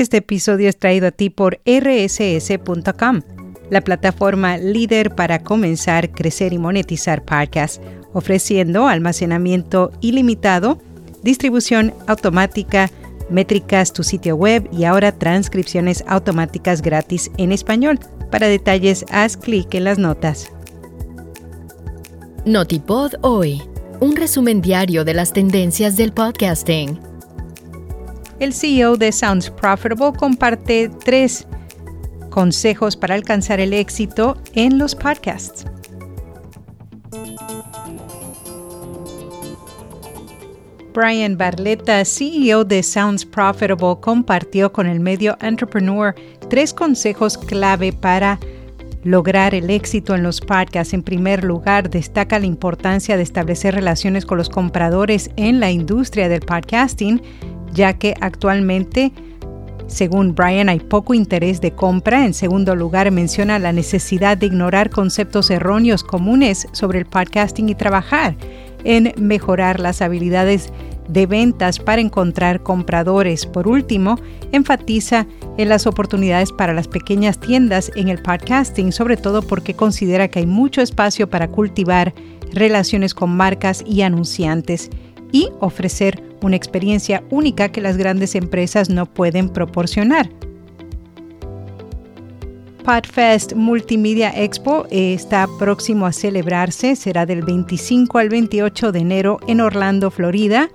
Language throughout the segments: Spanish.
Este episodio es traído a ti por rss.com, la plataforma líder para comenzar, crecer y monetizar podcasts, ofreciendo almacenamiento ilimitado, distribución automática, métricas, tu sitio web y ahora transcripciones automáticas gratis en español. Para detalles, haz clic en las notas. Notipod hoy, un resumen diario de las tendencias del podcasting. El CEO de Sounds Profitable comparte tres consejos para alcanzar el éxito en los podcasts. Brian Barletta, CEO de Sounds Profitable, compartió con el medio Entrepreneur tres consejos clave para lograr el éxito en los podcasts. En primer lugar, destaca la importancia de establecer relaciones con los compradores en la industria del podcasting, ya que actualmente, según Brian, hay poco interés de compra. En segundo lugar, menciona la necesidad de ignorar conceptos erróneos comunes sobre el podcasting y trabajar en mejorar las habilidades de ventas para encontrar compradores. Por último, enfatiza en las oportunidades para las pequeñas tiendas en el podcasting, sobre todo porque considera que hay mucho espacio para cultivar relaciones con marcas y anunciantes y ofrecer una experiencia única que las grandes empresas no pueden proporcionar. PodFest Multimedia Expo está próximo a celebrarse, será del 25 al 28 de enero en Orlando, Florida.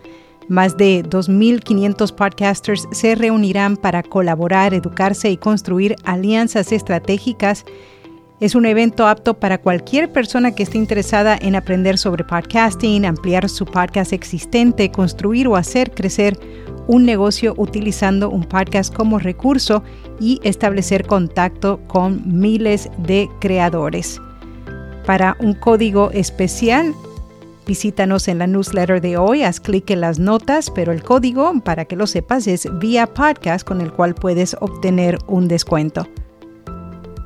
Más de 2.500 podcasters se reunirán para colaborar, educarse y construir alianzas estratégicas. Es un evento apto para cualquier persona que esté interesada en aprender sobre podcasting, ampliar su podcast existente, construir o hacer crecer un negocio utilizando un podcast como recurso y establecer contacto con miles de creadores. Para un código especial, Visítanos en la newsletter de hoy, haz clic en las notas, pero el código, para que lo sepas, es vía podcast con el cual puedes obtener un descuento.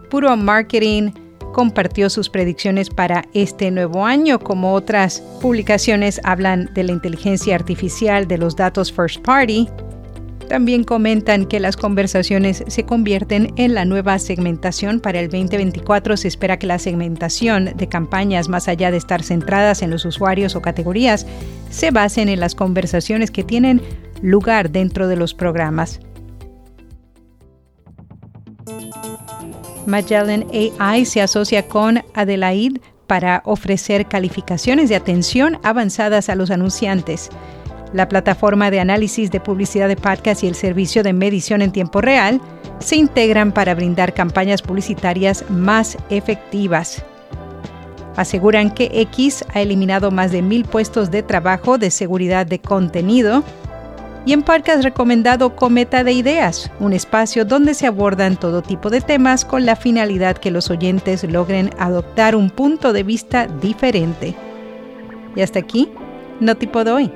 Puro Marketing compartió sus predicciones para este nuevo año, como otras publicaciones hablan de la inteligencia artificial, de los datos first party, también comentan que las conversaciones se convierten en la nueva segmentación para el 2024. Se espera que la segmentación de campañas, más allá de estar centradas en los usuarios o categorías, se basen en las conversaciones que tienen lugar dentro de los programas. Magellan AI se asocia con Adelaide para ofrecer calificaciones de atención avanzadas a los anunciantes. La plataforma de análisis de publicidad de podcast y el servicio de medición en tiempo real se integran para brindar campañas publicitarias más efectivas. Aseguran que X ha eliminado más de mil puestos de trabajo de seguridad de contenido y en podcast recomendado Cometa de Ideas, un espacio donde se abordan todo tipo de temas con la finalidad que los oyentes logren adoptar un punto de vista diferente. Y hasta aquí, no tipo de hoy.